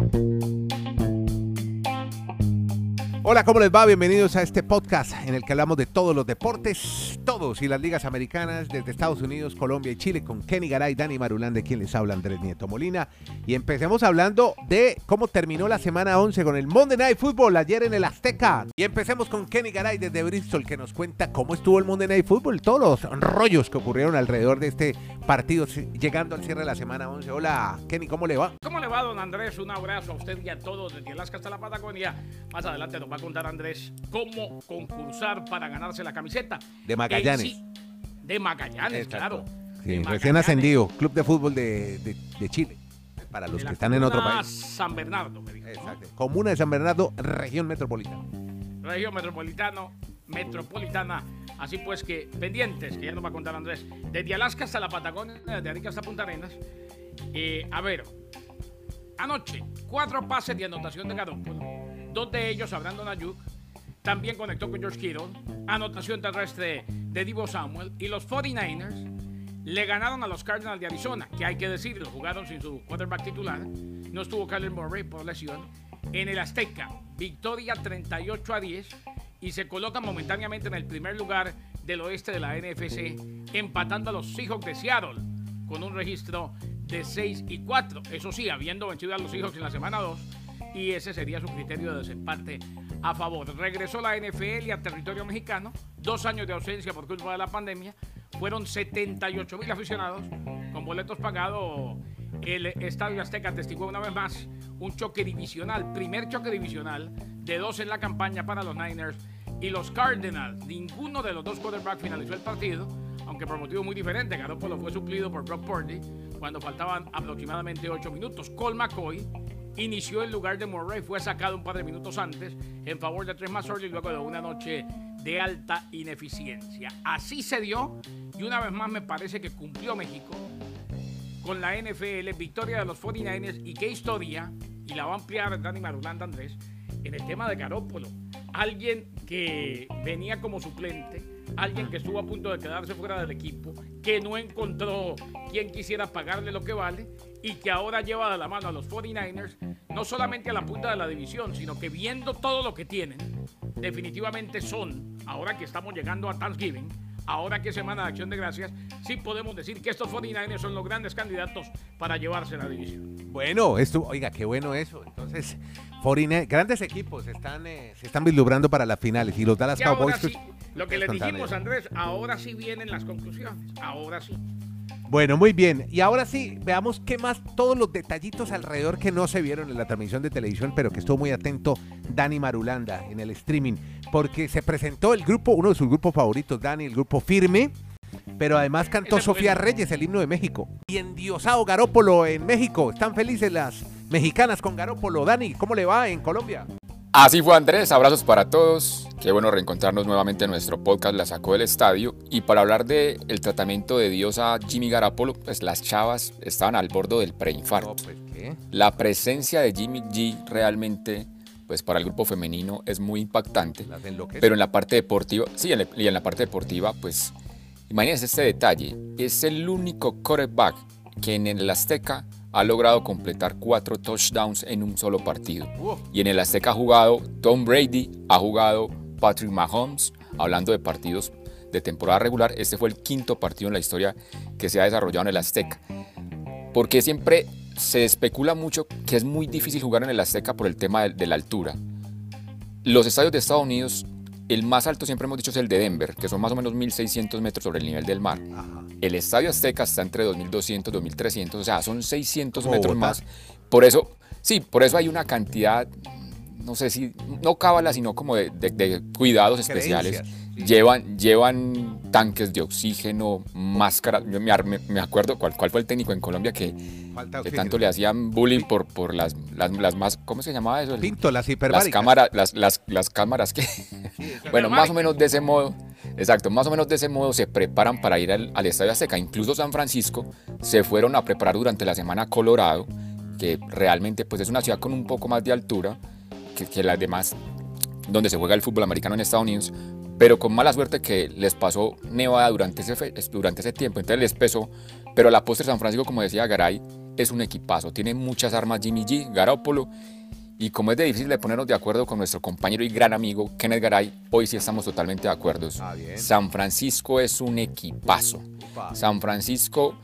thank you Hola, ¿cómo les va? Bienvenidos a este podcast en el que hablamos de todos los deportes, todos y las ligas americanas desde Estados Unidos, Colombia y Chile con Kenny Garay, Dani Marulán, de quien les habla Andrés Nieto Molina. Y empecemos hablando de cómo terminó la semana 11 con el Monday Night Football ayer en el Azteca. Y empecemos con Kenny Garay desde Bristol que nos cuenta cómo estuvo el Monday Night Football, todos los rollos que ocurrieron alrededor de este partido llegando al cierre de la semana 11. Hola, Kenny, ¿cómo le va? ¿Cómo le va, don Andrés? Un abrazo a usted y a todos desde Alaska hasta la Patagonia. Más adelante nos va contar Andrés cómo concursar para ganarse la camiseta. De Magallanes. de Magallanes, claro. Sí, recién ascendido, Club de Fútbol de, de, Chile. Para los que están en otro país. San Bernardo, me dijo. Exacto. Comuna de San Bernardo, región metropolitana. Región metropolitano, metropolitana. Así pues que pendientes, que ya nos va a contar Andrés. Desde Alaska hasta la Patagonia, desde Arica hasta Punta Arenas. Eh, a ver, anoche, cuatro pases de anotación de Garoppolo Dos de ellos, Abrandon Ayuk, también conectó con George Kittle. Anotación terrestre de Divo Samuel. Y los 49ers le ganaron a los Cardinals de Arizona, que hay que decirlo, jugaron sin su quarterback titular. No estuvo Kyler Murray por lesión. En el Azteca, victoria 38 a 10 y se coloca momentáneamente en el primer lugar del oeste de la NFC, empatando a los Seahawks de Seattle con un registro de 6 y 4. Eso sí, habiendo vencido a los Seahawks en la semana 2, y ese sería su criterio de desempate a favor. Regresó la NFL y a territorio mexicano, dos años de ausencia por culpa de la pandemia, fueron 78 mil aficionados con boletos pagados. El Estadio Azteca testigó una vez más un choque divisional, primer choque divisional de dos en la campaña para los Niners y los Cardinals. Ninguno de los dos quarterbacks finalizó el partido, aunque por motivo muy diferente. Garoppolo fue suplido por Brock Purdy cuando faltaban aproximadamente 8 minutos. Cole McCoy inició en lugar de Murray, fue sacado un par de minutos antes en favor de Tres y luego de una noche de alta ineficiencia. Así se dio y una vez más me parece que cumplió México con la NFL, victoria de los 49ers y qué historia, y la va a ampliar Dani Marulanda Andrés, en el tema de Garópolo. Alguien que venía como suplente, alguien que estuvo a punto de quedarse fuera del equipo, que no encontró quien quisiera pagarle lo que vale y que ahora lleva de la mano a los 49ers, no solamente a la punta de la división, sino que viendo todo lo que tienen, definitivamente son, ahora que estamos llegando a Thanksgiving, ahora que es Semana de Acción de Gracias, sí podemos decir que estos 49ers son los grandes candidatos para llevarse la división. Bueno, esto, oiga, qué bueno eso. Entonces, 49, grandes equipos están, eh, se están vislumbrando para las finales y los Dallas Cowboys. Pues, lo que le dijimos, Andrés, ahora sí vienen las conclusiones. Ahora sí. Bueno, muy bien. Y ahora sí, veamos qué más, todos los detallitos alrededor que no se vieron en la transmisión de televisión, pero que estuvo muy atento Dani Marulanda en el streaming, porque se presentó el grupo, uno de sus grupos favoritos, Dani, el grupo Firme, pero además cantó Sofía Reyes, el himno de México. Y endiosado Garópolo en México. Están felices las mexicanas con Garópolo. Dani, ¿cómo le va en Colombia? Así fue Andrés, abrazos para todos. Qué bueno reencontrarnos nuevamente en nuestro podcast La Sacó del Estadio. Y para hablar del el tratamiento de Dios a Jimmy Garapolo, pues las chavas estaban al borde del preinfarto. Pues, La presencia de Jimmy G realmente, pues para el grupo femenino es muy impactante. Pero en la parte deportiva, sí, y en la parte deportiva, pues imagínense este detalle. Es el único quarterback que en el Azteca ha logrado completar cuatro touchdowns en un solo partido. Y en el Azteca ha jugado Tom Brady, ha jugado Patrick Mahomes, hablando de partidos de temporada regular, este fue el quinto partido en la historia que se ha desarrollado en el Azteca. Porque siempre se especula mucho que es muy difícil jugar en el Azteca por el tema de, la altura. Los estadios de Estados Unidos, el más alto siempre hemos dicho es el de Denver, que son más o menos 1.600 metros sobre el nivel del mar. El Estadio Azteca está entre 2.200 y 2.300, o sea, son 600 metros más. Por eso, sí, por eso hay una cantidad, no sé si, no cábala, sino como de, cuidados especiales. Llevan, llevan tanques de oxígeno, máscaras. Yo me, acuerdo cuál, cuál, fue el técnico en Colombia que, tanto le hacían bullying por, por las, las, más. ¿Cómo se llamaba eso? Pinto, las hiperbáricas. Las cámaras, las, las, las cámaras que. bueno, más o menos de ese modo. Exacto, más o menos de ese modo se preparan para ir al, Estadio Azteca. Incluso San Francisco se fueron a preparar durante la semana Colorado, que realmente pues, es una ciudad con un poco más de altura que, que las demás, donde se juega el fútbol americano en Estados Unidos, pero con mala suerte que les pasó nevada durante ese, durante ese tiempo, entonces les pesó, pero la postre San Francisco, como decía Garay, es un equipazo. Tiene muchas armas Jimmy G, Garoppolo. Y como es de difícil de ponernos de acuerdo con nuestro compañero y gran amigo Kenneth Garay, hoy sí estamos totalmente de acuerdo. Ah. San Francisco es un equipazo. San Francisco,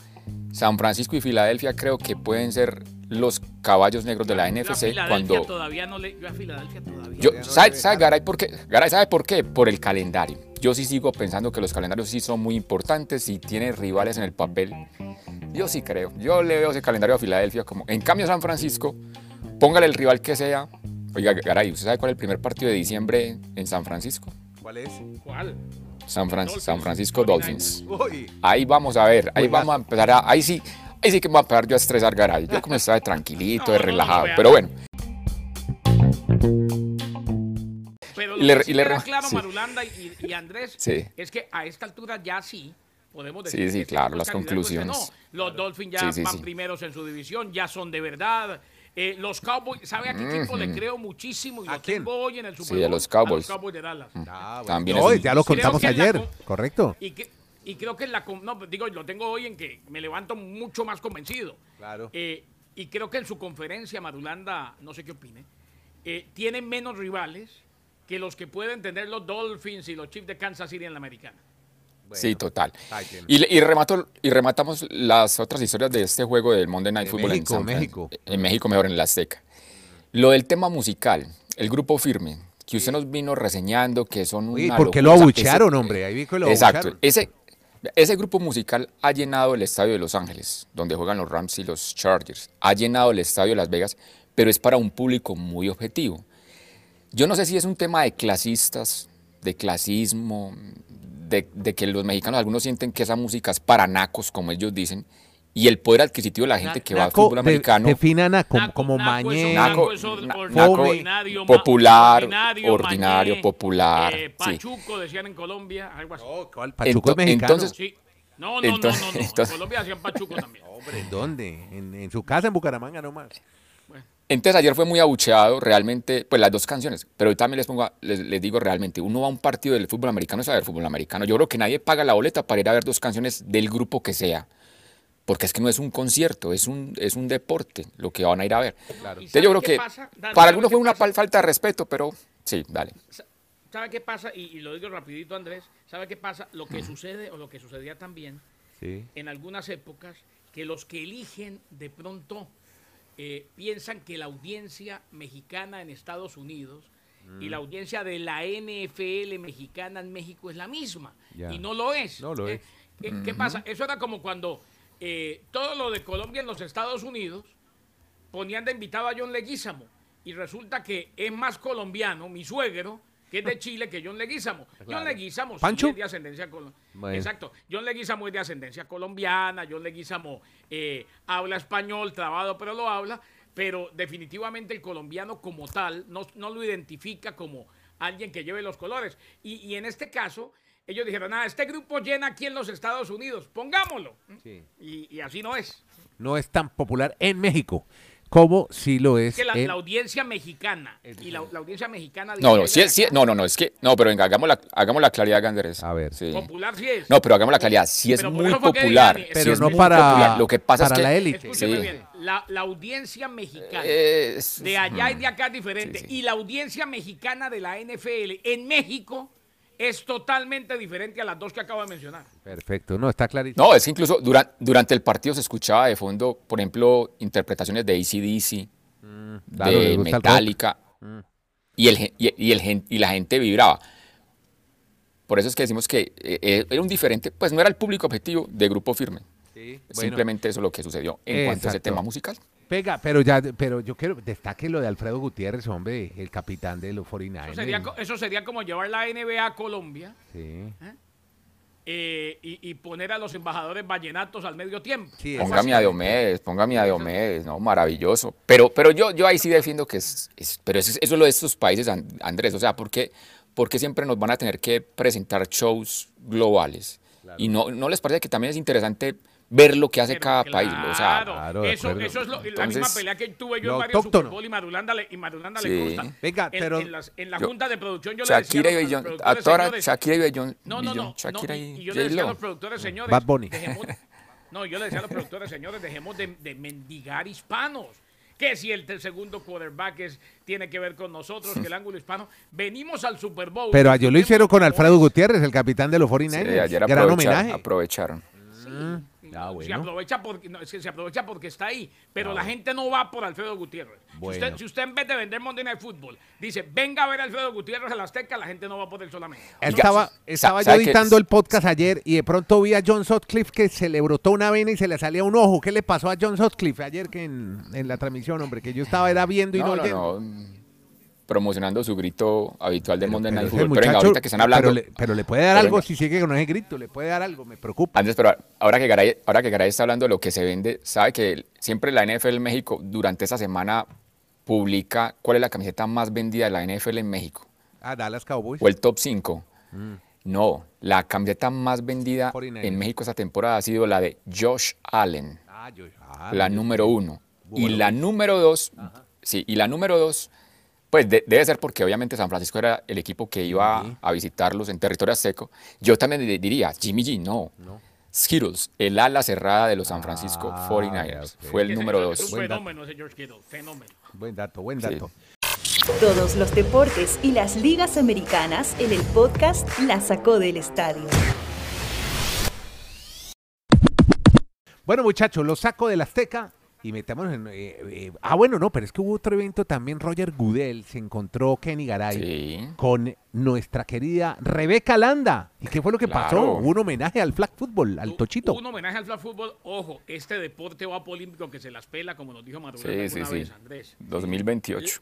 San Francisco y Filadelfia creo que pueden ser los caballos negros de la NFC cuando todavía no le. Yo a Filadelfia todavía. yo, Ya no ¿sabe, le sabe, dejaron. Garay, por qué? Garay, ¿sabe por qué? Por el calendario. Yo sí sigo pensando que los calendarios sí son muy importantes y tiene rivales en el papel. Yo sí creo. Yo le veo ese calendario a Filadelfia como. En cambio, San Francisco, póngale el rival que sea. Oiga, Garay, ¿usted sabe cuál es el primer partido de diciembre en San Francisco? ¿Cuál es? ¿Cuál? San, Fran- Dolphins, San Francisco 49ers. Dolphins. Uy. Ahí vamos a ver, ahí vamos a empezar a. Ahí sí, ahí sí que me voy a empezar yo a estresar Garay. Yo como estaba de tranquilito, de relajado. Pero bueno, Pero Y lo le- que sí y le queda claro, sí. Marulanda y, y Andrés, Sí. es que a esta altura ya sí podemos Sí, decir sí, que este claro, las conclusiones. no. Los Dolphins ya Sí, sí, van sí. primeros en su división, ya son de verdad. Eh, los Cowboys, ¿sabe a qué equipo le creo muchísimo? Y ¿A lo quién? tengo hoy en el Super Sí, a Bowl, los Cowboys. A los Cowboys de Dallas. Ah, bueno. También No, es un- ya lo contamos la ayer, co- correcto. Y, que, y creo que en la... No, digo, lo tengo hoy en que me levanto mucho más convencido. Claro. Eh, y creo que en su conferencia, Marulanda, no sé qué opine, eh, tiene menos rivales que los que pueden tener los Dolphins y los Chiefs de Kansas City en la americana. sí, total. Y, y, remato, y rematamos las otras historias de este juego del Monday Night De Football México, en San México. En México, mejor en la Azteca. Lo del tema musical, el grupo firme, que usted nos vino reseñando que son Oye, una ¿por qué locura. lo abuchearon, ese- hombre? Ahí vi que lo Exacto. Ese, ese grupo musical ha llenado el estadio de Los Ángeles, donde juegan los Rams y los Chargers. Ha llenado el estadio de Las Vegas, pero es para un público muy objetivo. Yo no sé si es un tema de clasistas, de clasismo, de, que los mexicanos algunos sienten que esa música es para nacos, como ellos dicen, y el poder adquisitivo de la gente que va al fútbol de- americano. defina naco, Naco- como naco es mañé. un Naco- naco es or- na- or- naco- ordinario, ma- popular, ordinario, ordinario, mañé, popular, eh, sí. Pachuco, decían en Colombia, algo así. Oh, ¿cuál? Pachuco es mexicano. entonces- Sí. No, no, Entonces- no, no, no. entonces- En Colombia hacían Pachuco también. Hombre, ¿en dónde? En, en su casa, en Bucaramanga nomás. Entonces ayer fue muy abucheado realmente, pues las dos canciones, pero hoy también les pongo, les digo realmente, uno va a un partido del fútbol americano es a ver fútbol americano. Yo creo que nadie paga la boleta para ir a ver dos canciones del grupo que sea, porque es que no es un concierto, es un, es un deporte lo que van a ir a ver. Claro. ¿Y Entonces yo creo que pasa? Para ¿sabe algunos fue una pasa? falta de respeto, pero sí, dale. Sa- ¿Sabe qué pasa? Y, y lo digo rapidito, Andrés. ¿Sabe qué pasa? Lo que sucede o lo que sucedía también Sí. en algunas épocas, que los que eligen de pronto eh, piensan que la audiencia mexicana en Estados Unidos y la audiencia de la NFL mexicana en México es la misma. Y no lo es. No lo Eh, es. ¿Qué pasa? Eso era como cuando eh, todo lo de Colombia en los Estados Unidos ponían de invitado a John Leguizamo y resulta que es más colombiano, mi suegro, que es de Chile, que John Leguizamo. John Leguizamo sí ¿Pancho? es de ascendencia colombiana. Bueno. Exacto. John Leguizamo es de ascendencia colombiana, John Leguizamo eh, habla español, trabado, pero lo habla, pero definitivamente el colombiano como tal no, no lo identifica como alguien que lleve los colores. Y, y en este caso, ellos dijeron, nada, este grupo llena aquí en los Estados Unidos, pongámoslo. Sí. Y, y así no es. No es tan popular en México como si lo es Es que la, en... la audiencia mexicana y la, la audiencia mexicana No, no, sí, sí, no, no, no, es que, no, pero venga, hagamos la, hagamos la claridad, Andrés. A ver. Sí. popular sí es. No, pero hagamos la claridad, sí es Pero muy popular. digan, Pero es no para, popular. Lo que pasa para es que la élite. Sí. bien, la, la audiencia mexicana es- de allá y de acá es diferente. Sí, sí. Y la audiencia mexicana de la NFL en México es totalmente diferente a las dos que acabo de mencionar. Perfecto, no, está clarísimo. No, es que incluso dura- durante el partido se escuchaba de fondo, por ejemplo, interpretaciones de ACDC, Claro, le de el. Metallica, y, el, y, y el, y la gente vibraba. Por eso es que decimos que eh, eh, era un diferente, pues no era el público objetivo de Grupo Firme. Sí, Es bueno, Simplemente eso lo que sucedió en cuanto a ese tema musical. Pega, pero ya, pero yo quiero, destaque lo de Alfredo Gutiérrez, hombre, el capitán de los 49ers. Eso sería, eso sería como llevar la NBA a Colombia Sí. eh, y, y poner a los embajadores vallenatos al medio tiempo. Sí, Póngame a Diomedes, póngame a Diomedes, no, maravilloso. Pero, pero yo, yo ahí sí defiendo que es, es- pero eso, es- eso es lo de estos países, An- Andrés, o sea, ¿por qué, por qué siempre nos van a tener que presentar shows globales? Y no, no les parece que también es interesante ver lo que hace Pero cada país, o sea, claro, Claro, eso, eso es lo- la Entonces, misma pelea que tuve yo en varios autóctono. Super Bowl y Marulanda le, y Marulanda Sí. le consta. Venga, En- pero- en, las- en la yo- junta de producción yo Shakira le y decía a los a señores, Shakira y Bellón, no, no, no, no, Shakira y, y y yo le decía a los productores, señores, Bad Bunny. dejemos, No, yo le decía a los productores, señores, dejemos de, de mendigar hispanos. Que si el segundo quarterback es- tiene que ver con nosotros, que el ángulo hispano. Venimos al Super Bowl. Pero ayer lo hicieron con Alfredo Gutiérrez, el capitán de los Sí, 49ers. ayer Gran homenaje. aprovecharon. Ah, Se bueno. aprovecha porque no, es que se aprovecha porque está ahí, pero la gente no va por Alfredo Gutiérrez. Si, usted, si usted en vez de vender Monday Night Football dice, venga a ver a Alfredo Gutiérrez en la Azteca, la gente no va por él solamente. Estaba, estaba yo editando el podcast ayer y de pronto vi a John Sutcliffe que se le brotó una vena y se le salía un ojo. ¿Qué le pasó a John Sutcliffe ayer que en, en la transmisión, hombre? Que yo estaba era viendo y no, No, no, oyendo. no. Promocionando su grito habitual de Monday Night Football. Pero venga, ahorita que están hablando. Pero le, pero le puede dar algo venga. si sigue con ese grito, le puede dar algo, me preocupa. Antes, pero ahora que, Garay, ahora que Garay está hablando de lo que se vende, sabe que siempre la NFL México durante esta semana publica cuál es la camiseta más vendida de la NFL en México Ah, Dallas Cowboys. o el top 5. No, la camiseta más vendida 49ers. en México esta temporada ha sido la de Josh Allen, Ah, yo- ah, la número uno. Y la número dos, sí, y la número dos, pues de- debe ser porque obviamente San Francisco era el equipo que iba Sí. a visitarlos en territorio azteco. Yo también di- diría, Jimmy G, no. Skittles, el ala cerrada de los San Francisco Ah, 49ers, ok. fue el número dos. un Buen dato. fenómeno ese George Kittle, fenómeno. Buen dato, buen Sí. dato. Todos los deportes y las ligas americanas en el podcast La Sacó del Estadio. Bueno, muchachos, lo saco del Azteca y metamos en... eh, eh, ah, bueno, no, pero es que hubo otro evento también. Roger Goodell se encontró Kenny Garay Sí. con nuestra querida Rebeca Landa. ¿Y qué fue lo que pasó? Hubo un homenaje al flag football, al Tochito. Un homenaje al flag fútbol. Ojo, este deporte va polímpico que se las pela, como nos dijo Maduro Sí, alguna sí, sí. vez, Andrés. 2028.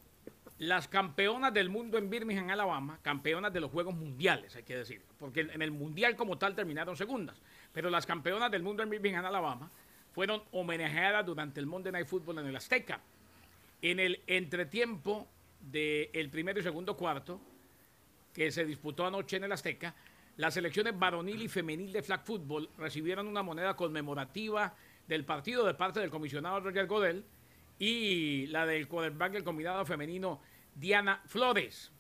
Las campeonas del mundo en Birmingham, Alabama, campeonas de los Juegos Mundiales, hay que decir, porque en el Mundial como tal terminaron segundas, pero las campeonas del mundo en Birmingham, Alabama, fueron homenajeadas durante el Monday Night Football en el Azteca. En el entretiempo del primero y segundo cuarto, que se disputó anoche en el Azteca, las selecciones varonil y femenil de flag football recibieron una moneda conmemorativa del partido de parte del comisionado Roger Godel y la del quarterback del combinado femenino Diana Flores,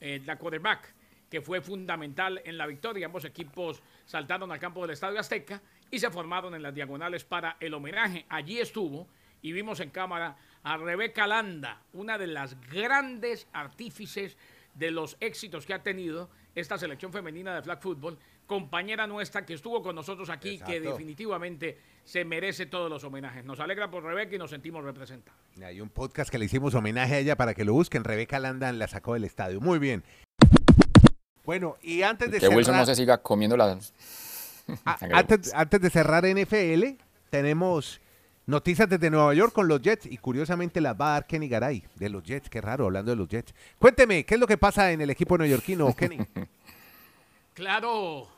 eh, la quarterback, que fue fundamental en la victoria. Ambos equipos saltaron al campo del Estadio Azteca y se formaron en las diagonales para el homenaje. Allí estuvo y vimos en cámara a Rebeca Landa, una de las grandes artífices de los éxitos que ha tenido esta selección femenina de flag football, compañera nuestra que estuvo con nosotros aquí, que definitivamente se merece todos los homenajes. Nos alegra por Rebeca y nos sentimos representados. Hay un podcast que le hicimos homenaje a ella para que lo busquen. Rebeca Landa la sacó del estadio. Muy bien. Bueno, y antes de Que Wilson no se siga comiendo las... a- antes, antes de cerrar NFL, tenemos noticias desde Nueva York con los Jets y curiosamente las va a dar Kenny Garay de los Jets. Qué raro, hablando de los Jets. Cuénteme, ¿qué es lo que pasa en el equipo neoyorquino, Kenny? Claro,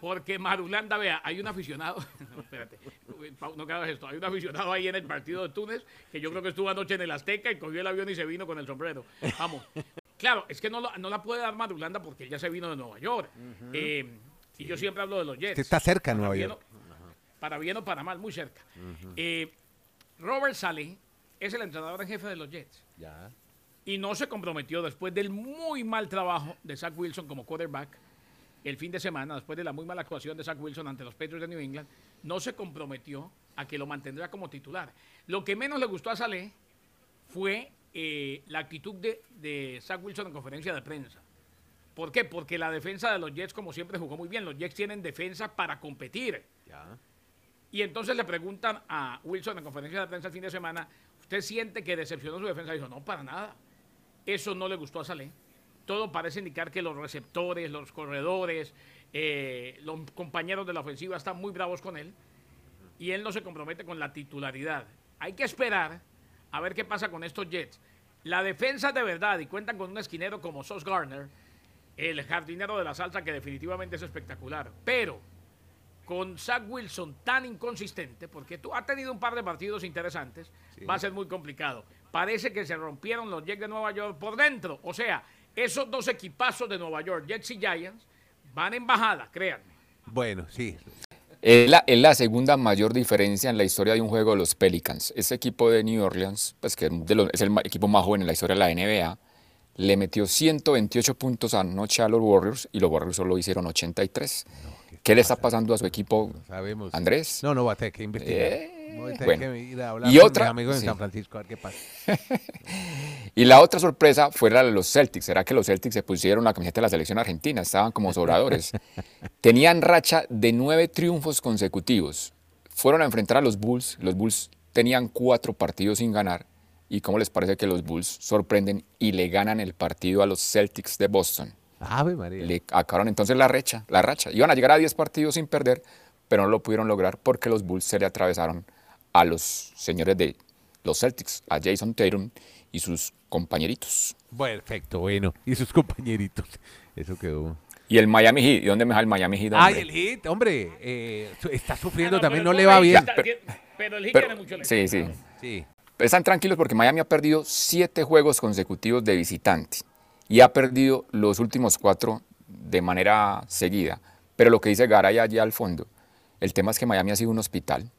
porque Marulanda, vea, hay un aficionado, no, espérate, no hagas esto, hay un aficionado ahí en el partido de Túnez que yo creo que estuvo anoche en el Azteca y cogió el avión y se vino con el sombrero. Vamos. Claro, es que no, lo- no la puede dar Marulanda porque él ya se vino de Nueva York. Eh, y yo siempre hablo de los Jets. Usted está cerca Nueva bien York. o- Para bien o para mal, muy cerca. Eh, Robert Saleh es el entrenador en jefe de los Jets Ya. y no se comprometió después del muy mal trabajo de Zach Wilson como quarterback el fin de semana, después de la muy mala actuación de Zach Wilson ante los Patriots de New England, no se comprometió a que lo mantendrá como titular. Lo que menos le gustó a Saleh fue eh, la actitud de, de Zach Wilson en conferencia de prensa. ¿Por qué? Porque la defensa de los Jets, como siempre, jugó muy bien. Los Jets tienen defensa para competir. Ya. Y entonces le preguntan a Wilson en conferencia de prensa el fin de semana, ¿usted siente que decepcionó su defensa? Dijo, no, para nada. Eso no le gustó a Saleh. Todo parece indicar que los receptores, los corredores, eh, los compañeros de la ofensiva están muy bravos con él y él no se compromete con la titularidad. Hay que esperar a ver qué pasa con estos Jets. La defensa de verdad y cuentan con un esquinero como Sos Garner, el jardinero de la salsa que definitivamente es espectacular. Pero con Zach Wilson tan inconsistente, porque tú has tenido un par de partidos interesantes, va a ser muy complicado. Parece que se rompieron los Jets de Nueva York por dentro. O sea, esos dos equipazos de Nueva York, Jets y Giants, van en bajada, créanme. Bueno, sí. Es la, es la segunda mayor diferencia en la historia de un juego de los Pelicans. Este equipo de New Orleans, pues que de los- es el equipo más joven en la historia de la NBA, le metió 128 puntos anoche a los Warriors y los Warriors solo hicieron 83. ¿Qué le está pasando a su equipo, Sabemos. Andrés? No, no, va a tener que investigar. Eh, Voy a tener bueno. que ir a hablar Y con otra- mis amigos en sí. San Francisco a ver qué pasa. Y la otra sorpresa fue la de los Celtics. ¿Será que los Celtics se pusieron la camiseta de la selección argentina? Estaban como sobradores. Tenían racha de nueve triunfos consecutivos. Fueron a enfrentar a los Bulls. Los Bulls tenían cuatro partidos sin ganar. ¿Y cómo les parece que los Bulls sorprenden y le ganan el partido a los Celtics de Boston? Ave María. Le acabaron entonces la racha, la racha. Iban a llegar a 10 partidos sin perder, pero no lo pudieron lograr porque los Bulls se le atravesaron a los señores de los Celtics, a Jason Tatum y sus compañeritos. Perfecto, bueno. Y sus compañeritos. Eso quedó. Y el Miami Heat, ¿y dónde me deja el Miami Heat? Ay, hombre? el hit, hombre. eh, está sufriendo Ah, no, también, no le va bien. Heat Pero el Heat Pero- tiene mucho sí, sí. Sí. Están tranquilos porque Miami ha perdido siete juegos consecutivos de visitante y ha perdido los últimos cuatro de manera seguida. Pero lo que dice Garay allá al fondo, el tema es que Miami ha sido un hospital.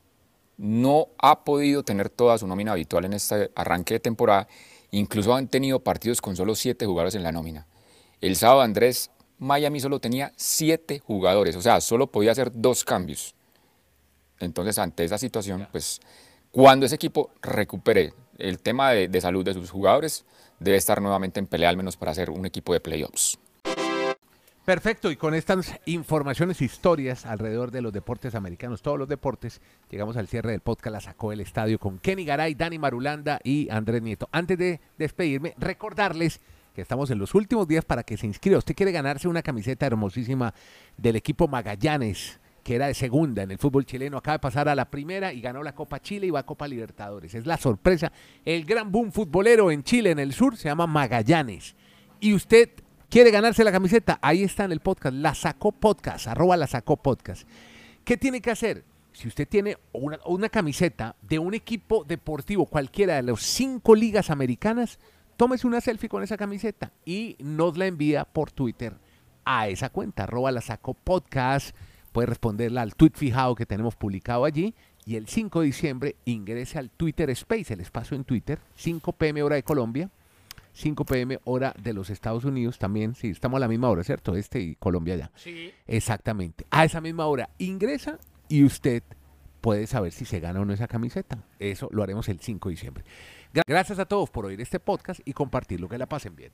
No ha podido tener toda su nómina habitual en este arranque de temporada. Incluso han tenido partidos con solo siete jugadores en la nómina. El sábado, Andrés, Miami solo tenía siete jugadores, o sea, solo podía hacer dos cambios. Entonces, ante esa situación, pues cuando ese equipo recupere el tema de, salud de sus jugadores, debe estar nuevamente en pelea al menos para hacer un equipo de playoffs. Perfecto, y con estas informaciones, historias alrededor de los deportes americanos, todos los deportes, llegamos al cierre del podcast La Sacó del Estadio con Kenny Garay, Dani Marulanda y Andrés Nieto. Antes de despedirme, recordarles que estamos en los últimos días para que se inscriba. Usted quiere ganarse una camiseta hermosísima del equipo Magallanes, que era de segunda en el fútbol chileno, acaba de pasar a la primera y ganó la Copa Chile y va a Copa Libertadores. Es la sorpresa. El gran boom futbolero en Chile, en el sur, se llama Magallanes. Y usted quiere ganarse la camiseta, ahí está en el podcast, la sacó podcast, arroba la sacó podcast. ¿Qué tiene que hacer? Si usted tiene una, camiseta de un equipo deportivo, cualquiera de las cinco ligas americanas, tómese una selfie con esa camiseta y nos la envía por Twitter a esa cuenta, arroba la sacó podcast. Puede responderla al tweet fijado que tenemos publicado allí. Y el 5 de diciembre ingrese al Twitter Space, el espacio en Twitter, 5 pm hora de Colombia, 5 pm hora de los Estados Unidos también. Sí, estamos a la misma hora, ¿cierto? Este y Colombia ya. Sí. Exactamente. A esa misma hora ingresa y usted puede saber si se gana o no esa camiseta. Eso lo haremos el 5 de diciembre. Gra- Gracias a todos por oír este podcast y compartirlo. Que la pasen bien.